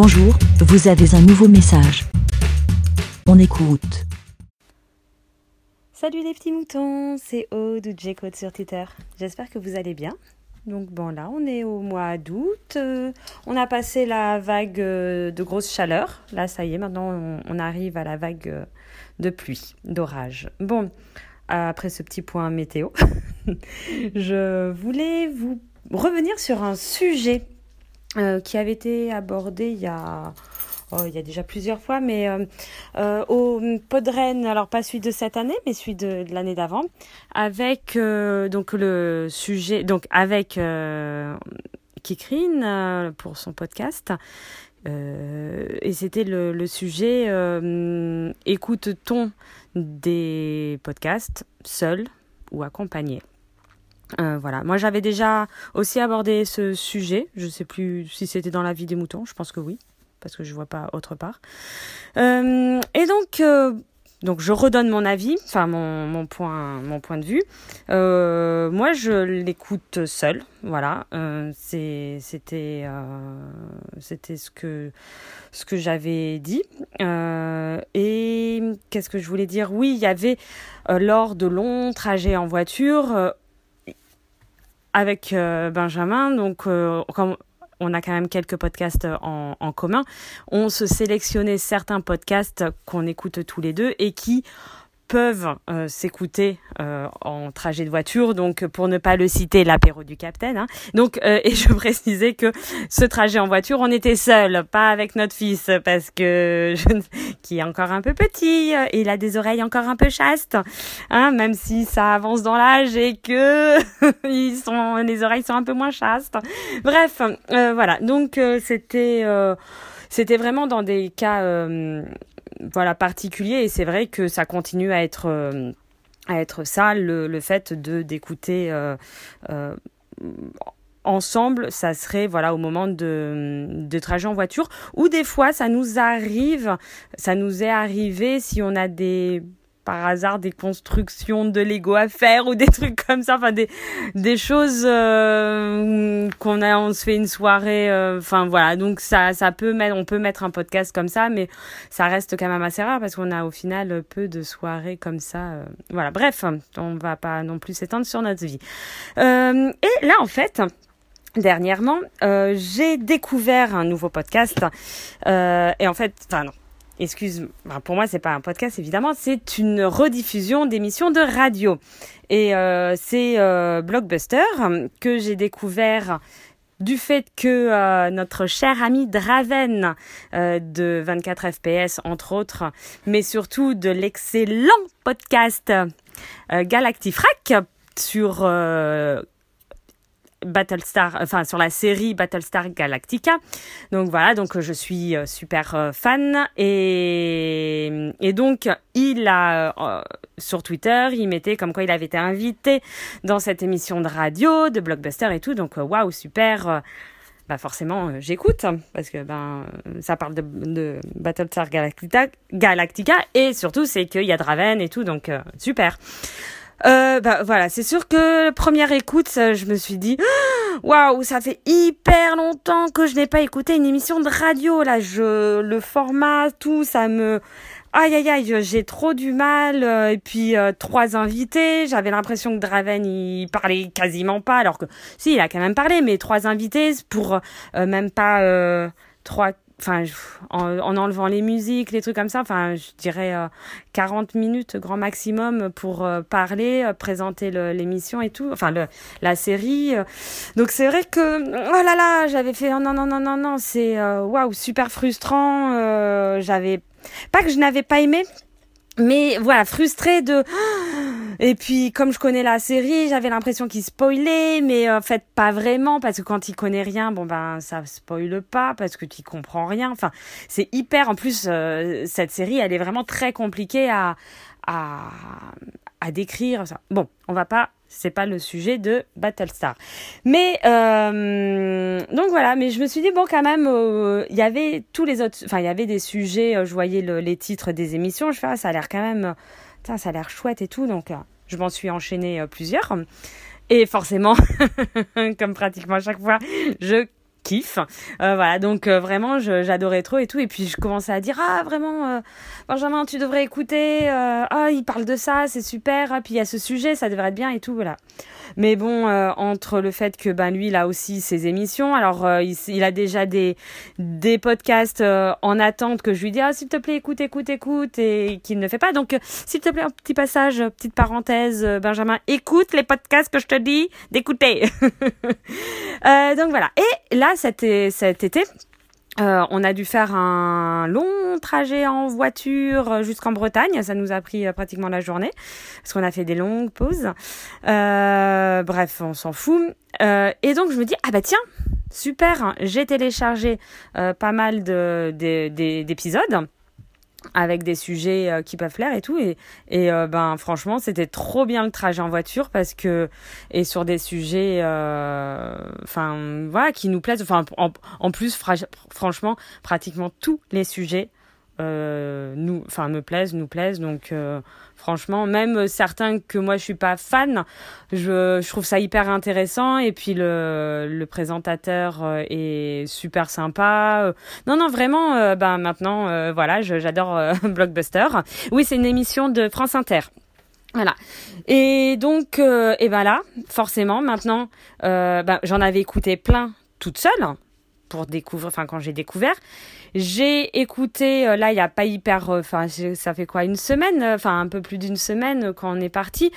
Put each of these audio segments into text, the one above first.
Bonjour, vous avez un nouveau message. On écoute. Salut les petits moutons, c'est Aude ou J-Code sur Twitter. J'espère que vous allez bien. Donc bon là, on est au mois d'août. euh, on a passé la vague euh, de grosse chaleur. Là, ça y est, maintenant on, arrive à la vague euh, de pluie, d'orage. Bon, après ce petit point météo, je voulais vous revenir sur un sujet euh, qui avait été abordé il y a, oh, il y a déjà plusieurs fois, mais euh, euh, au Podren, alors pas celui de cette année, mais celui de, l'année d'avant, avec donc le sujet, donc avec Kikrine pour son podcast. Et c'était le, le sujet écoute-t-on des podcasts seul ou accompagné euh, voilà, moi j'avais déjà aussi abordé ce sujet. Je sais plus si c'était dans la vie des moutons, je pense que oui, parce que je vois pas autre part. Euh, et donc, euh, donc je redonne mon avis, enfin mon, mon point, mon point de vue. Moi, je l'écoute seule, voilà. C'était, c'était ce que, ce que j'avais dit. Et qu'est-ce que je voulais dire? Oui, il y avait lors de longs trajets en voiture. Euh, avec euh, Benjamin, donc euh, comme on a quand même quelques podcasts en, en commun, on se sélectionnait certains podcasts qu'on écoute tous les deux et qui peuvent euh, s'écouter euh, en trajet de voiture, donc pour ne pas le citer, l'apéro du capitaine. Hein. Donc, euh, et je précisais que ce trajet en voiture, on était seul, pas avec notre fils, parce que je, qui est encore un peu petit, et il a des oreilles encore un peu chastes, hein, même si ça avance dans l'âge et que les oreilles sont un peu moins chastes. Bref, voilà. Donc c'était, c'était vraiment dans des cas, voilà, particuliers, et c'est vrai que ça continue à être, euh, à être ça, le, fait de d'écouter. euh, euh, ensemble, ça serait voilà au moment de trajet en voiture ou des fois ça nous arrive, ça nous est arrivé si on a des par hasard des constructions de Lego à faire ou des trucs comme ça, enfin des des choses euh, qu'on a, on se fait une soirée, euh, enfin voilà, donc ça ça peut mettre, on peut mettre un podcast comme ça, mais ça reste quand même assez rare parce qu'on a au final peu de soirées comme ça, euh, voilà. Bref, on va pas non plus s'étendre sur notre vie. Euh, et là en fait. Dernièrement, euh, j'ai découvert un nouveau podcast euh, et en fait, enfin non, excuse, pour moi c'est pas un podcast évidemment, c'est une rediffusion d'émissions de radio. Et euh, c'est euh, Blockbuster que j'ai découvert du fait que euh, notre cher ami Draven de 24 FPS entre autres, mais surtout de l'excellent podcast euh, Galactifrac sur Battlestar, enfin sur la série Battlestar Galactica. Donc voilà, donc euh, je suis euh, super euh, fan et et donc il a sur Twitter, il mettait comme quoi il avait été invité dans cette émission de radio de Blockbuster et tout. Donc waouh, super. bah forcément j'écoute parce que ben ça parle de, Battlestar Galactica, et surtout c'est qu'il y a Draven et tout donc super. Euh, bah voilà, c'est sûr que première écoute, euh, je me suis dit waouh, ça fait hyper longtemps que je n'ai pas écouté une émission de radio là, je le format tout ça me Aïe aïe aïe, j'ai trop du mal. euh, Et puis euh, trois invités, j'avais l'impression que Draven il parlait quasiment pas, alors que si il a quand même parlé, mais trois invités pour même pas trois, enfin en, en enlevant les musiques, les trucs comme ça, enfin je dirais euh, 40 minutes grand maximum pour euh, parler, euh, présenter l'émission et tout, enfin le, la série. euh. Donc c'est vrai que oh là là, j'avais fait oh non non non non non, c'est euh, waouh super frustrant. euh, j'avais pas que je n'avais pas aimé, mais voilà, frustrée de. Et puis, comme je connais la série, j'avais l'impression qu'il spoilait, mais en fait, pas vraiment, parce que quand il connaît rien, bon ben, ça spoile pas, parce que tu comprends rien. Enfin, c'est hyper. En plus, euh, cette série, elle est vraiment très compliquée à, à, à décrire. Ça. Bon, on va pas. C'est pas le sujet de Battlestar. Mais euh, donc voilà, mais je me suis dit bon quand même euh, il y avait tous les autres enfin il y avait des sujets, euh, je voyais le- les titres des émissions, je fais ah, ça a l'air quand même ça a l'air chouette et tout donc euh, je m'en suis enchaîné plusieurs et forcément comme pratiquement à chaque fois, je kiffe. voilà, donc vraiment, j'adorais trop et tout. Et puis je commençais à dire ah vraiment Benjamin, tu devrais écouter. ah il parle de ça, c'est super. Ah, puis il y a ce sujet, ça devrait être bien et tout. Voilà. Mais bon, entre le fait que ben lui, il a aussi ses émissions. Alors il, il, a déjà des des podcasts en attente que je lui dis ah s'il te plaît écoute écoute écoute et qu'il ne fait pas. Donc s'il te plaît un petit passage, petite parenthèse, Benjamin, écoute les podcasts que je te dis d'écouter. Euh, donc voilà. Et là, cet, cet été, euh, on a dû faire un long trajet en voiture jusqu'en Bretagne. Ça nous a pris euh, pratiquement la journée parce qu'on a fait des longues pauses. bref, on s'en fout. et donc je me dis ah bah tiens super, j'ai téléchargé pas mal d'épisodes avec des sujets euh, qui peuvent plaire et tout. Et, et euh, ben franchement c'était trop bien le trajet en voiture parce que et sur des sujets euh, enfin voilà qui nous plaisent. Enfin en, en plus franchement pratiquement tous les sujets nous enfin me plaisent nous plaisent donc Franchement, même certains que moi je suis pas fan, je, je trouve ça hyper intéressant. Et puis le, le présentateur euh, est super sympa. Non, non, vraiment. Euh, ben maintenant, euh, voilà, j'adore Blockbuster. Oui, c'est une émission de France Inter. Voilà. Et donc, et ben là, forcément, maintenant, ben, j'en avais écouté plein toute seule pour découvrir, enfin quand j'ai découvert. J'ai écouté, euh, là il n'y a pas hyper, euh, enfin ça fait quoi, une semaine, euh, enfin un peu plus d'une semaine quand on est parti.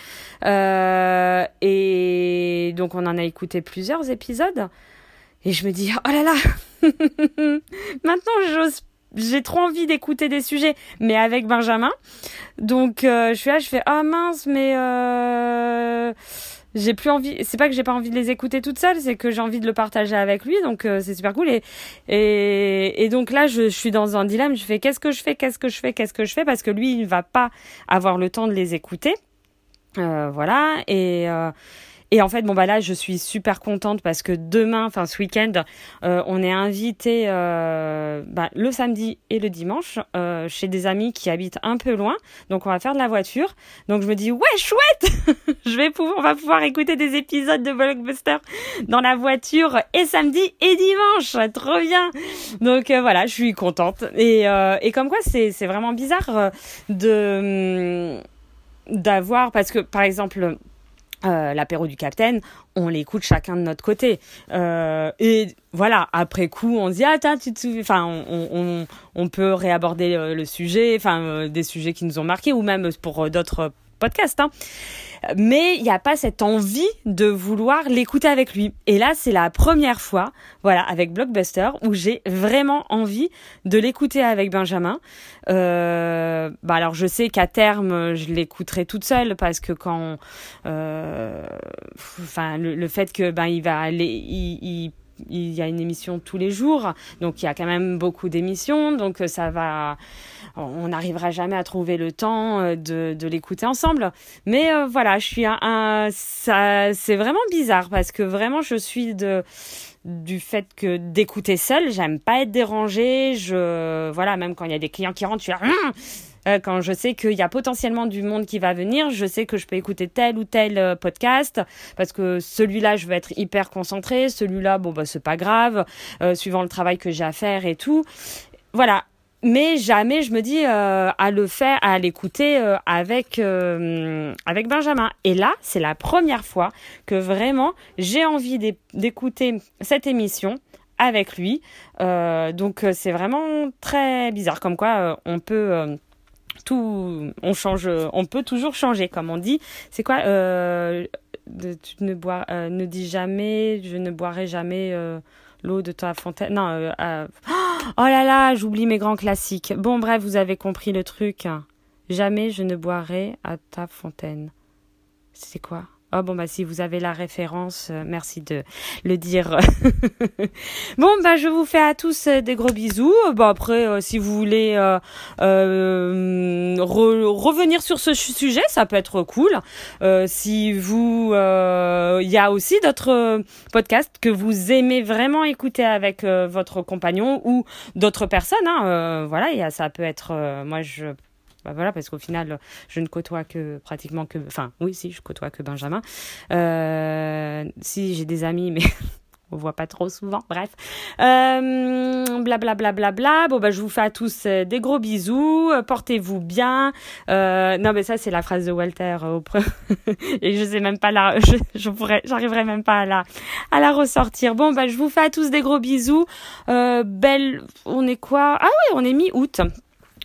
et donc on en a écouté plusieurs épisodes. Et je me dis, oh là là, maintenant j'ose j'ai trop envie d'écouter des sujets, mais avec Benjamin. Donc je suis là, je fais ah mince, mais j'ai plus envie c'est pas que j'ai pas envie de les écouter toute seule c'est que j'ai envie de le partager avec lui donc euh, c'est super cool. Et, et et donc là je, suis dans un dilemme je fais qu'est-ce que je fais qu'est-ce que je fais qu'est-ce que je fais parce que lui il va pas avoir le temps de les écouter. Euh, voilà et euh, et en fait, bon bah là, je suis super contente parce que demain, enfin ce week-end, euh, on est invité euh, bah, le samedi et le dimanche euh, chez des amis qui habitent un peu loin. Donc on va faire de la voiture. Donc je me dis ouais chouette, je vais pouvoir, on va pouvoir écouter des épisodes de Blockbuster dans la voiture et samedi et dimanche, trop bien. Donc voilà, je suis contente. Et et comme quoi c'est c'est vraiment bizarre de d'avoir parce que par exemple euh, l'apéro du capitaine, on l'écoute chacun de notre côté. Euh, et voilà, après coup, on se dit, ah, tu te enfin, on, on, on, peut réaborder euh, le sujet, enfin, des sujets qui nous ont marqués, ou même pour d'autres podcasts. Hein mais il n'y a pas cette envie de vouloir l'écouter avec lui. Et là, c'est la première fois, voilà, avec Blockbuster, où j'ai vraiment envie de l'écouter avec Benjamin. Euh, bah alors, je sais qu'à terme, je l'écouterai toute seule parce que quand, euh, enfin, le, fait que ben il va aller, y a une émission tous les jours, donc il y a quand même beaucoup d'émissions, donc euh, ça va, on n'arrivera jamais à trouver le temps euh, de, l'écouter ensemble. Mais euh, voilà, je suis un, ça, c'est vraiment bizarre parce que vraiment je suis de du fait que d'écouter seul, j'aime pas être dérangée. Je voilà, même quand il y a des clients qui rentrent, je suis là. Euh, quand je sais qu'il y a potentiellement du monde qui va venir, je sais que je peux écouter tel ou tel euh, podcast parce que celui-là, je vais être hyper concentré, celui-là, bon bah c'est pas grave, euh, suivant le travail que j'ai à faire et tout. Voilà, mais jamais je me dis à le faire, à l'écouter avec avec Benjamin. Et là, c'est la première fois que vraiment j'ai envie d'écouter cette émission avec lui. donc c'est vraiment très bizarre, comme quoi on peut tout, on change, on peut toujours changer, comme on dit. C'est quoi euh, Tu ne bois, euh, ne dis jamais, je ne boirai jamais euh, l'eau de ta fontaine. Non, oh là là, j'oublie mes grands classiques. Bon, bref, vous avez compris le truc. Jamais je ne boirai à ta fontaine. C'est quoi? Oh bon bah si vous avez la référence, euh, merci de le dire. bon bah je vous fais à tous euh, des gros bisous. Bon après euh, si vous voulez revenir sur ce sujet, ça peut être cool. si vous, il y a aussi d'autres podcasts que vous aimez vraiment écouter avec votre compagnon ou d'autres personnes. Hein, voilà, y a, ça peut être, moi je bah voilà, parce qu'au final, je ne côtoie que pratiquement que. Enfin, oui, si, je côtoie que Benjamin. Euh, si, j'ai des amis, mais on voit pas trop souvent. Bref, euh, blablabla. Bla, bla, bla, bon bah je vous fais à tous euh, des gros bisous. Euh, portez-vous bien. Euh, non mais ça c'est la phrase de Walter au et je sais même pas la, je, je même pas à la, à la ressortir. Bon bah je vous fais à tous des gros bisous. belle, on est quoi? Ah oui, on est mi-août.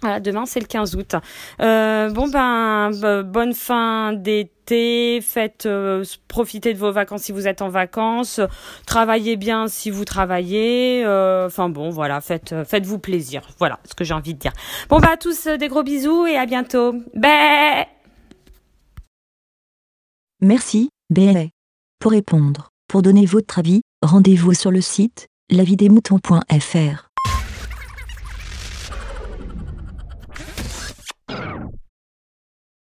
Voilà, demain c'est le 15 août. Euh, bon ben bonne fin d'été, faites euh, profitez de vos vacances si vous êtes en vacances, travaillez bien si vous travaillez. Euh, enfin bon voilà, faites faites-vous plaisir. Voilà ce que j'ai envie de dire. Bon bah à tous des gros bisous et à bientôt. Bé Merci, Bé. Pour répondre, pour donner votre avis, rendez-vous sur le site lavidemouton.fr.